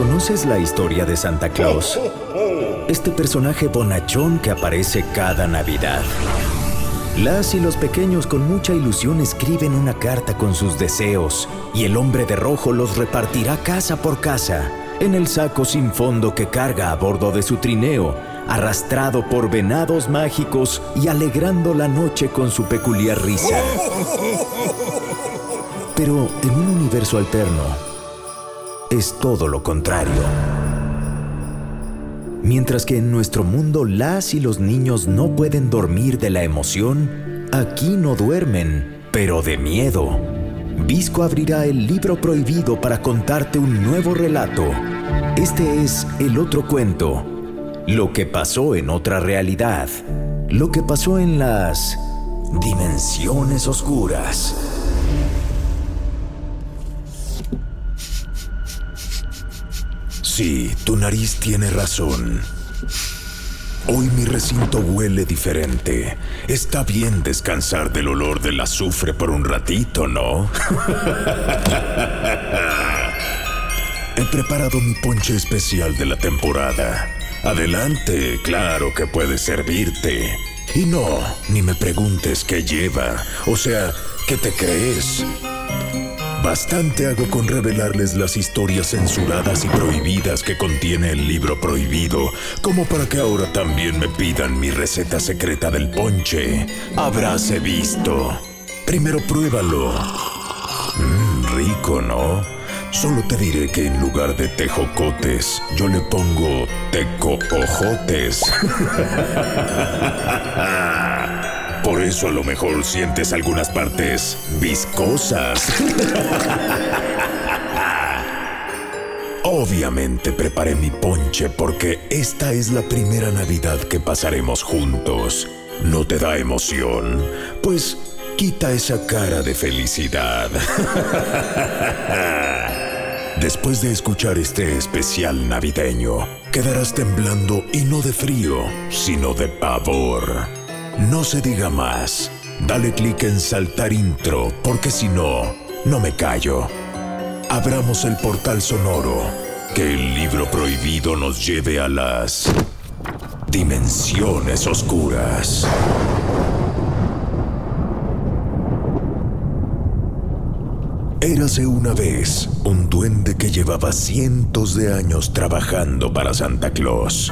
¿Conoces la historia de Santa Claus? Este personaje bonachón que aparece cada Navidad. Las y los pequeños con mucha ilusión escriben una carta con sus deseos y el hombre de rojo los repartirá casa por casa en el saco sin fondo que carga a bordo de su trineo, arrastrado por venados mágicos y alegrando la noche con su peculiar risa. Pero en un universo alterno, es todo lo contrario. Mientras que en nuestro mundo las y los niños no pueden dormir de la emoción, aquí no duermen, pero de miedo. Visco abrirá el libro prohibido para contarte un nuevo relato. Este es el otro cuento. Lo que pasó en otra realidad. Lo que pasó en las dimensiones oscuras. Sí, tu nariz tiene razón. Hoy mi recinto huele diferente. Está bien descansar del olor del azufre por un ratito, ¿no? He preparado mi ponche especial de la temporada. Adelante, claro que puede servirte. Y no, ni me preguntes qué lleva. O sea, ¿qué te crees? Bastante hago con revelarles las historias censuradas y prohibidas que contiene el libro prohibido, como para que ahora también me pidan mi receta secreta del ponche. Habráse visto. Primero pruébalo. Mmm, rico, ¿no? Solo te diré que en lugar de tejocotes, yo le pongo tecoojotes. Por eso a lo mejor sientes algunas partes viscosas. Obviamente preparé mi ponche porque esta es la primera Navidad que pasaremos juntos. ¿No te da emoción? Pues quita esa cara de felicidad. Después de escuchar este especial navideño, quedarás temblando y no de frío, sino de pavor. No se diga más. Dale clic en saltar intro, porque si no, no me callo. Abramos el portal sonoro. Que el libro prohibido nos lleve a las dimensiones oscuras. Érase una vez un duende que llevaba cientos de años trabajando para Santa Claus.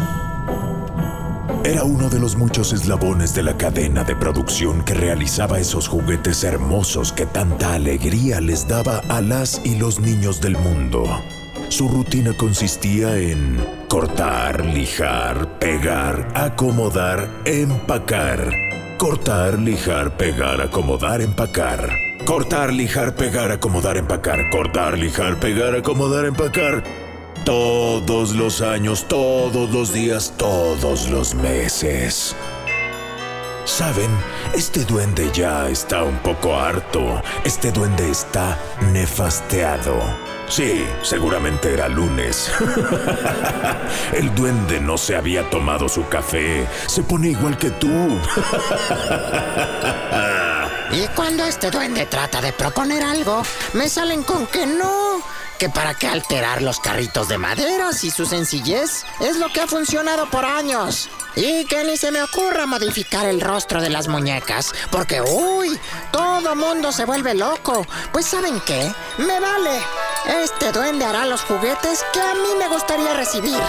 Era uno de los muchos eslabones de la cadena de producción que realizaba esos juguetes hermosos que tanta alegría les daba a las y los niños del mundo. Su rutina consistía en cortar, lijar, pegar, acomodar, empacar. Cortar, lijar, pegar, acomodar, empacar. Cortar, lijar, pegar, acomodar, empacar. Cortar, lijar, pegar, acomodar, empacar. Todos los años, todos los días, todos los meses. Saben, este duende ya está un poco harto. Este duende está nefasteado. Sí, seguramente era lunes. El duende no se había tomado su café. Se pone igual que tú. Y cuando este duende trata de proponer algo, me salen con que no que para qué alterar los carritos de madera si su sencillez es lo que ha funcionado por años. Y que ni se me ocurra modificar el rostro de las muñecas, porque uy, todo mundo se vuelve loco. Pues ¿saben qué? Me vale. Este duende hará los juguetes que a mí me gustaría recibir.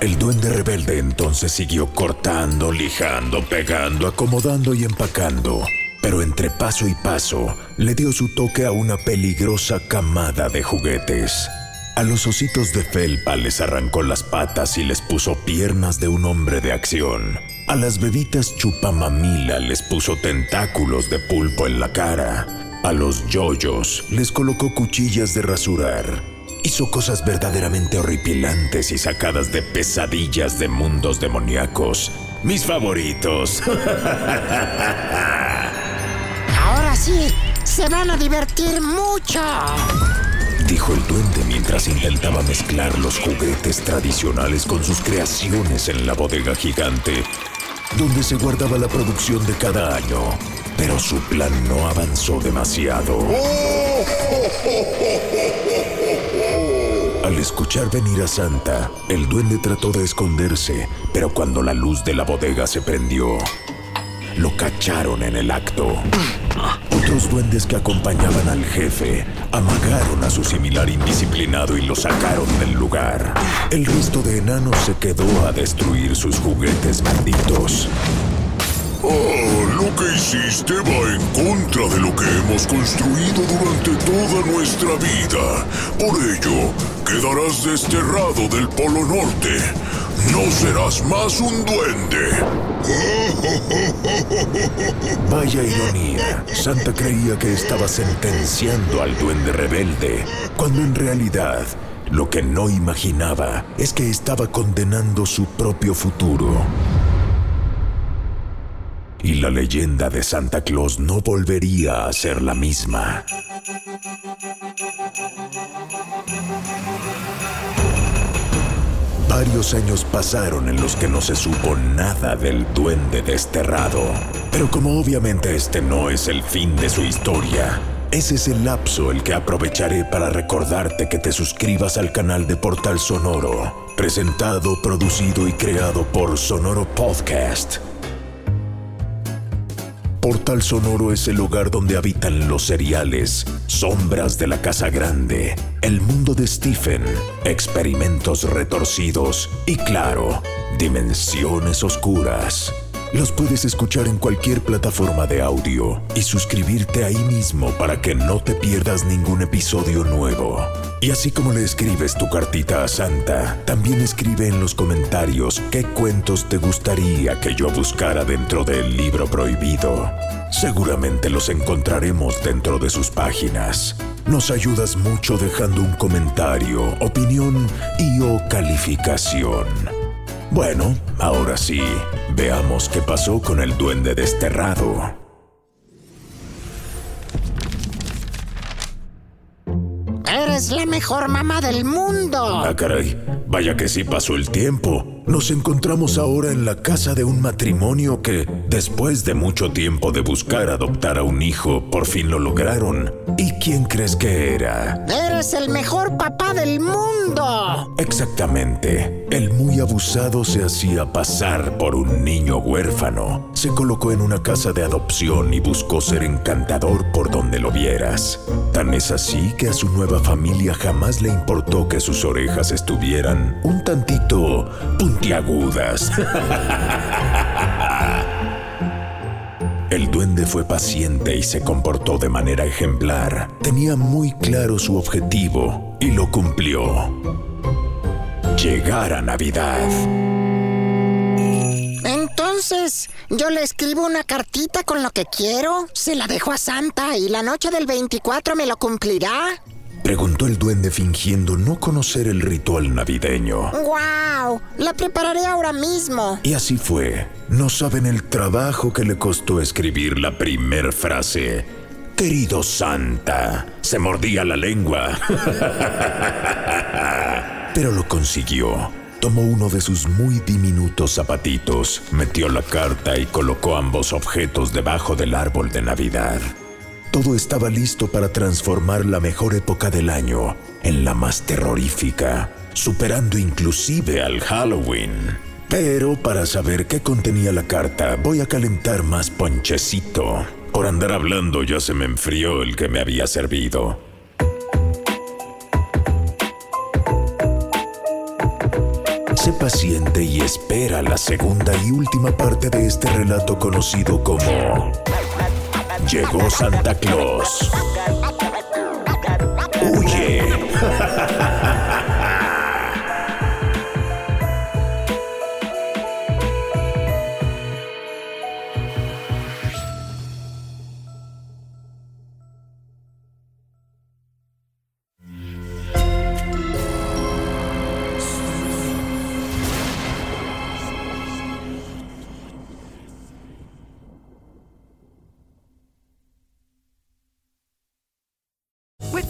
El duende rebelde entonces siguió cortando, lijando, pegando, acomodando y empacando. Pero entre paso y paso, le dio su toque a una peligrosa camada de juguetes. A los ositos de felpa les arrancó las patas y les puso piernas de un hombre de acción. A las bebitas chupamamila les puso tentáculos de pulpo en la cara. A los yoyos les colocó cuchillas de rasurar. Hizo cosas verdaderamente horripilantes y sacadas de pesadillas de mundos demoníacos. Mis favoritos. Ahora sí, se van a divertir mucho. Dijo el duende mientras intentaba mezclar los juguetes tradicionales con sus creaciones en la bodega gigante, donde se guardaba la producción de cada año. Pero su plan no avanzó demasiado. Al escuchar venir a Santa, el duende trató de esconderse, pero cuando la luz de la bodega se prendió, lo cacharon en el acto. Otros duendes que acompañaban al jefe amagaron a su similar indisciplinado y lo sacaron del lugar. El resto de enanos se quedó a destruir sus juguetes malditos. Ah, lo que hiciste va en contra de lo que hemos construido durante toda nuestra vida. Por ello, quedarás desterrado del Polo Norte. No serás más un duende. Vaya ironía. Santa creía que estaba sentenciando al duende rebelde, cuando en realidad lo que no imaginaba es que estaba condenando su propio futuro. Y la leyenda de Santa Claus no volvería a ser la misma. Varios años pasaron en los que no se supo nada del duende desterrado. Pero como obviamente este no es el fin de su historia, ese es el lapso el que aprovecharé para recordarte que te suscribas al canal de Portal Sonoro, presentado, producido y creado por Sonoro Podcast. Portal Sonoro es el lugar donde habitan los seriales, sombras de la Casa Grande, el mundo de Stephen, experimentos retorcidos y claro, dimensiones oscuras. Los puedes escuchar en cualquier plataforma de audio y suscribirte ahí mismo para que no te pierdas ningún episodio nuevo. Y así como le escribes tu cartita a Santa, también escribe en los comentarios qué cuentos te gustaría que yo buscara dentro del libro prohibido. Seguramente los encontraremos dentro de sus páginas. Nos ayudas mucho dejando un comentario, opinión y o calificación. Bueno, ahora sí, veamos qué pasó con el duende desterrado. Eres la mejor mamá del mundo. Ah, caray, vaya que sí pasó el tiempo. Nos encontramos ahora en la casa de un matrimonio que, después de mucho tiempo de buscar adoptar a un hijo, por fin lo lograron. ¿Y quién crees que era? Eres el mejor papá del mundo. Exactamente. El muy abusado se hacía pasar por un niño huérfano. Se colocó en una casa de adopción y buscó ser encantador por donde lo vieras. Tan es así que a su nueva familia jamás le importó que sus orejas estuvieran un tantito puntiagudas. El duende fue paciente y se comportó de manera ejemplar. Tenía muy claro su objetivo y lo cumplió. Llegar a Navidad. Entonces, yo le escribo una cartita con lo que quiero, se la dejo a Santa y la noche del 24 me lo cumplirá. Preguntó el duende fingiendo no conocer el ritual navideño. ¡Wow! La prepararé ahora mismo. Y así fue. No saben el trabajo que le costó escribir la primer frase. Querido Santa, se mordía la lengua. Pero lo consiguió. Tomó uno de sus muy diminutos zapatitos, metió la carta y colocó ambos objetos debajo del árbol de Navidad. Todo estaba listo para transformar la mejor época del año en la más terrorífica, superando inclusive al Halloween. Pero para saber qué contenía la carta, voy a calentar más ponchecito. Por andar hablando ya se me enfrió el que me había servido. Sé paciente y espera la segunda y última parte de este relato conocido como... Llegó Santa Claus.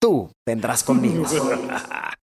Tú vendrás conmigo.